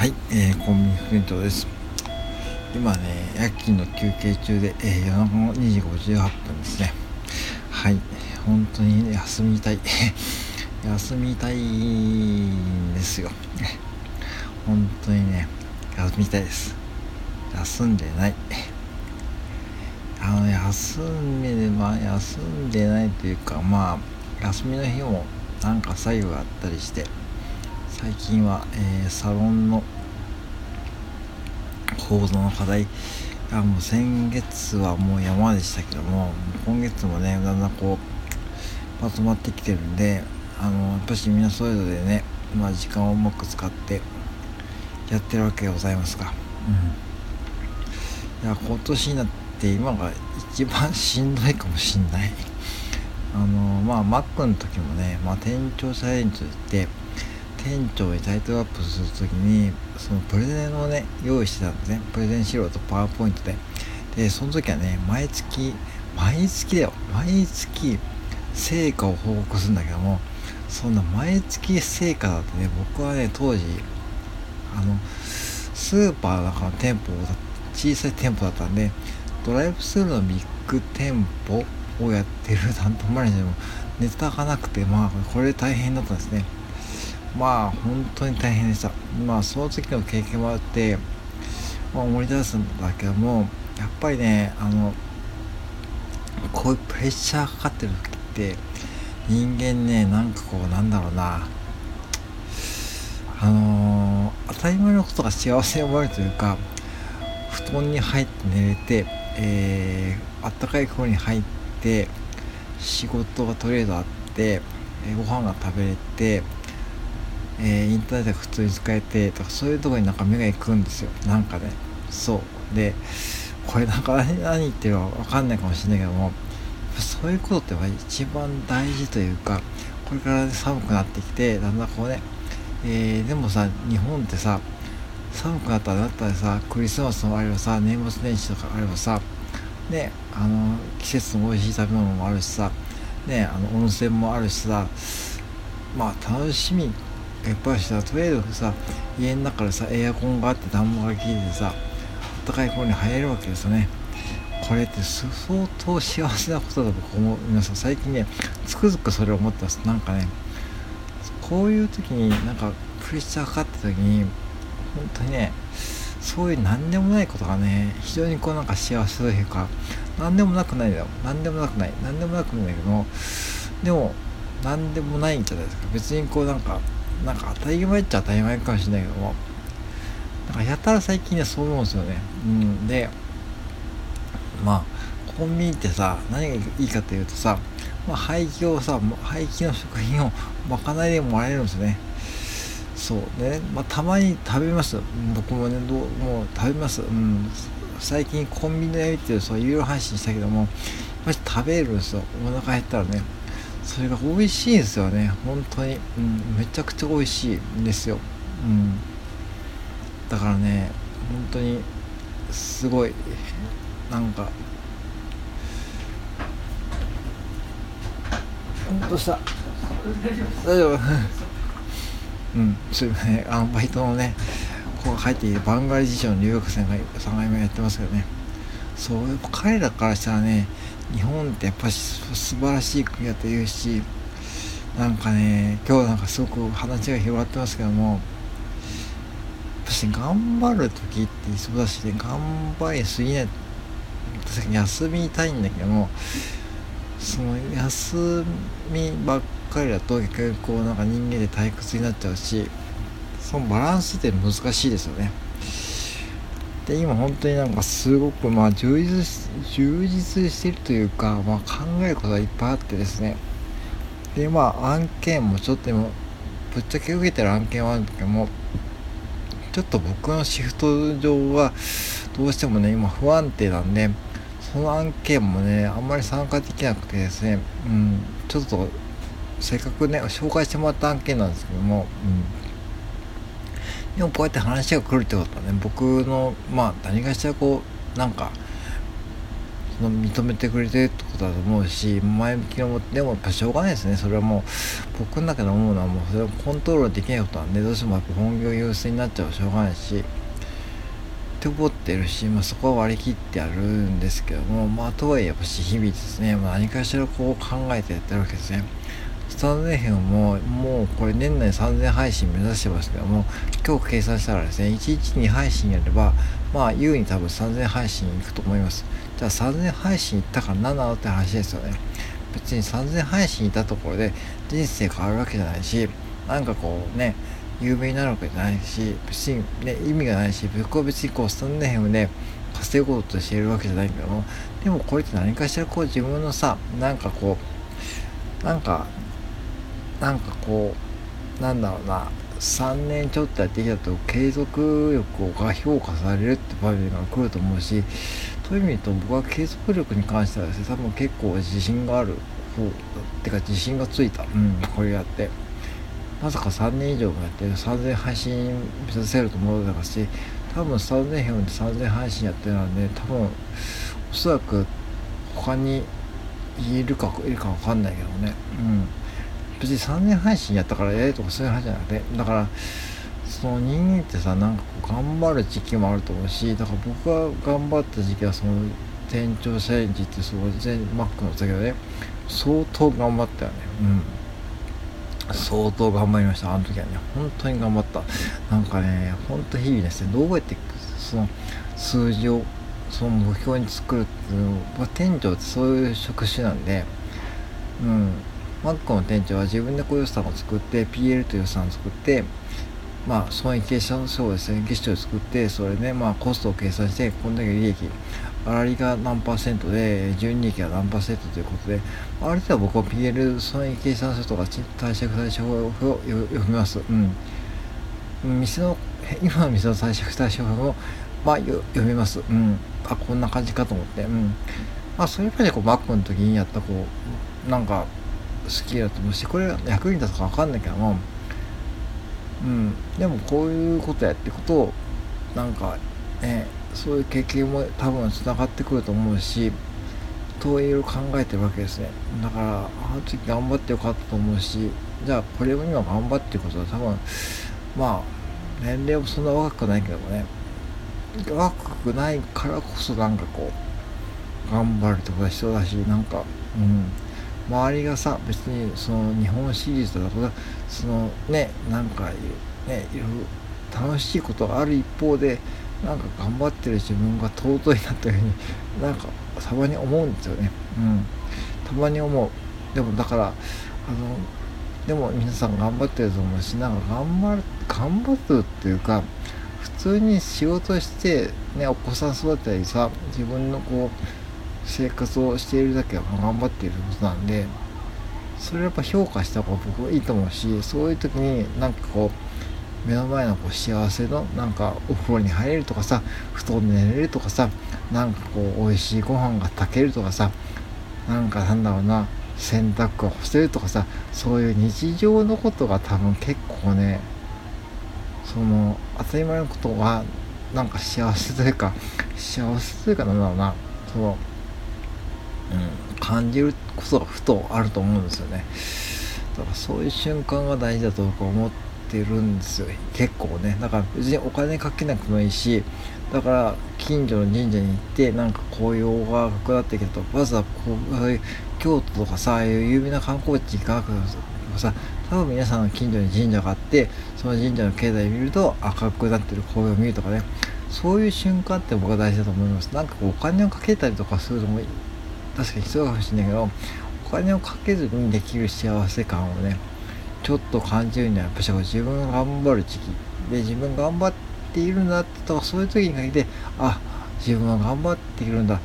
はい、えー、コンビニフリントです。今ね、夜勤の休憩中で、えー、夜中の2時58分ですね。はい、本当に、ね、休みたい。休みたいんですよ。本当にね、休みたいです。休んでない。あの、休んで、まあ、休んでないというか、まあ、休みの日もなんか作業があったりして、最近は、えー、サロンの講座の課題がもう先月はもう山でしたけども今月もねだんだんこうまとまってきてるんであのやっぱしみんなそれぞれね、まあ、時間をうまく使ってやってるわけでございますが、うん、いや今年になって今が一番しんどいかもしんない。あのまあマックの時もね、まあ、店長チャレンジといって店長にタイトルアップするときにそのプレゼンをね用意してたんですね。プレゼン資料とパワーポイントで。でその時はね毎月毎月だよ。毎月成果を報告するんだけどもそんな毎月成果だとね僕はね当時あのスーパーだから店舗小さい店舗だったんでドライブスルーのビッグ店舗をやってる担当マネージャーもネタがなくてまあこれ大変だったんですね。まあ本当に大変でした。まあその時の経験もあって、まあ、思い出すんだけどもやっぱりねあのこういうプレッシャーかかってる時って人間ねなんかこうなんだろうな。あのー、当たり前のことが幸せに思えるというか布団に入って寝れて、えー、あったかい風呂に入って仕事がとりあえずあって、えー、ご飯が食べれてえー、インターネット普通に使えてとかそういうとこになんか目が行くんですよ。なんかね。そう。でこれなんか何何言ってるか分かんないかもしれないけどもそういうことって一番大事というかこれから寒くなってきてだんだんこうね、えー、でもさ日本ってさ寒くなったらだったらさクリスマスもあればさ年末年始とかあればさねあの季節の美味しい食べ物もあるしさねあの温泉もあるしさまあ楽しみやっぱりさとりあえずさ家の中でさエアコンがあって暖房が効いてさ暖かい方に入るわけですよね。これって相当幸せなことだと思う皆さん最近ねつくづくそれを思ってます。なんかねこういう時になんかプレッシャーかかった時に本当にねそういう何でもないことがね非常にこうなんか幸せというか何でもなくないだよ何でもなくない。何でもなくないんだけどでも何でもないんじゃないですか。別にこうなんかなんか当たり前っちゃ当たり前かもしれないけども。なんかやたら最近ねそう思うんですよね。うん。でまあコンビニってさ何がいいかというとさ、まあ、廃棄をさ廃棄の食品をまかないでもらえるんですよね。そう。ね、まあ、たまに食べます。僕もねどうもう食べます、うん、最近コンビニでやりってそう有料配信したけどもやっぱり食べるんですよ。お腹減ったらね。それが美味しいですよね。本当に、うん、めちゃくちゃ美味しいんですよ、うん、だからね本当にすごいなんかほんとした。大丈夫？うん。それねあのバイトのねここ入っているバンガリ事情の留学生が3回目やってますけどね。そう彼らからしたらね日本ってやっぱ素晴らしい国だと言うしなんかね今日なんかすごく話が広がってますけども私頑張る時って忙しいで頑張りすぎない確かに休みたいんだけどもその休みばっかりだと結局こうなんか人間で退屈になっちゃうしそのバランスって難しいですよね。で今本当になんかすごくまあ充実充実してるというか、まあ、考えることがいっぱいあってですね。でまあ案件もちょっと今ぶっちゃけ受けてる案件はあるんだけどもちょっと僕のシフト上はどうしてもね今不安定なんでその案件もねあんまり参加できなくてですねうんちょっとせっかくね紹介してもらった案件なんですけども、うん。でもこうやって話が来るってことはね僕のまあ何かしらこうなんかその認めてくれてるってことだと思うし前向きをでもやっぱしょうがないですね。それはもう僕の中で思うのはもうそれをコントロールできないことなんでどうしてもやっぱ本業優先になっちゃうしょうがないしって思ってるし、まあ、そこは割り切ってやるんですけどもまあとはいえやっぱし日々ですね、まあ、何かしらこう考えてやってるわけですね。スタンド FM ももうこれ年内3000配信目指してますけども今日計算したらですね1日に配信やればまあ優に多分3000配信いくと思います。じゃあ3000配信いったから何なのって話ですよね。別に3000配信いたところで人生変わるわけじゃないしなんかこうね有名になるわけじゃないし別にね意味がないし僕は別にこうスタンド FM で稼ごうとしているわけじゃないけどもでもこれって何かしらこう自分のさなんかこうなんかなんかこうなんだろうな3年ちょっとやってきたと継続力が評価されるって場面が来ると思うしそういう意味でと僕は継続力に関してはですね多分結構自信がある方ってか自信がついた。うんこれやって。まさか3年以上もやって3000配信目指せると思うだろうし多分3000編で3000配信やってるので多分おそらく他にいるかいるか分かんないけどね。うん。別に3年配信やったからええとかそういう話じゃなくてだからその人間ってさなんかこう頑張る時期もあると思うしだから僕が頑張った時期はその店長チャレンジってその全マックの先ほどね相当頑張ったよね。うん。相当頑張りましたあの時はね。本当に頑張った。なんかね本当日々ですねどうやってその数字をその目標に作るっていうのは店長ってそういう職種なんでうん。マックの店長は自分でこう予算を作って PL という予算を作ってまあ損益計算書をですね月賞を作ってそれでまあコストを計算してこんだけ利益粗利が何パーセントで純利益が何パーセントということである程度僕は PL 損益計算書とか貸借対照表を読みます。うん。店の今の店の貸借対照表をまあ読みます。うん。あこんな感じかと思って。うん。まあそういう意味でこうマックの時にやったこうなんか好きだと思うしこれが役に立つか分かんないけどもうんでもこういうことやっていくとなんかねそういう経験も多分つながってくると思うしといろいろ考えてるわけですね。だからあの時頑張ってよかったと思うしじゃあこれを今頑張ってることは多分まあ年齢もそんな若くないけどもね。若くないからこそなんかこう頑張るとは必要だしなんかうん。周りがさ別にその日本シリーズだとかそのねなんかねいろいろ楽しいことがある一方でなんか頑張ってる自分が尊いなというふうになんかたまに思うんですよね。うん。たまに思う。でもだからあのでも皆さん頑張ってると思うしなんか頑張る頑張るっていうか普通に仕事してねお子さん育てたりさ自分のこう生活をしているだけは頑張っていることなんでそれやっぱ評価した方が僕はいいと思うしそういう時になんかこう目の前のこう幸せのなんかお風呂に入れるとかさ布団で寝れるとかさなんかこう美味しいご飯が炊けるとかさなんかなんだろうな洗濯が干せるとかさそういう日常のことが多分結構ねその当たり前のことはなんか幸せというか幸せというかなんだろうなそのうん、感じることがふとあると思うんですよね。だからそういう瞬間が大事だと僕は思ってるんですよ。結構ね。だから別にお金かけなくてもいいしだから近所の神社に行ってなんか紅葉が深なってきたとまずはこう京都とかさああいう有名な観光地行かなくてもさ多分皆さんの近所に神社があってその神社の境内見ると赤くなってる紅葉を見るとかね。そういう瞬間って僕は大事だと思います。なんかお金をかけたりとかするのも確かに必要かもしれないけどお金をかけずにできる幸せ感をねちょっと感じるにはやっぱし自分が頑張る時期。で自分が頑張っているんだってとかそういう時に限ってあ自分は頑張っているんだ。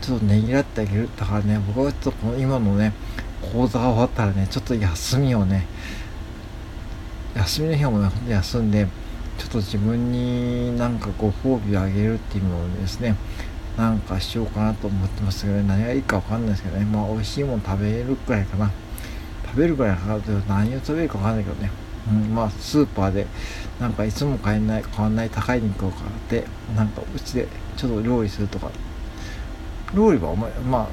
ちょっとねぎらってあげるだからね僕はちょっとこの今のね講座が終わったらねちょっと休みをね休みの日もね休んでちょっと自分になんかご褒美をあげるっていうのをですねなんかしようかなと思ってますけどね。何がいいかわかんないですけどね。まあ美味しいもの食べるくらいかな。食べるくらいかなと何を食べるかわかんないけどね。うん、まあスーパーでなんかいつも買えない買わない高い肉を買ってなんかうちでちょっと料理するとか。料理はお前まあ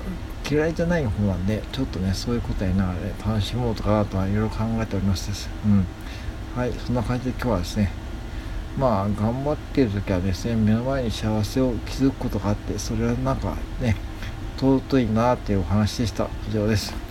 嫌いじゃない方なんでちょっとねそういうことやりながら、ね、楽しもうとかなとはいろいろ考えておりますです。うん。はいそんな感じで今日はですねまあ頑張っている時はですね目の前に幸せを築くことがあってそれはなんかね尊いなっていうお話でした。以上です。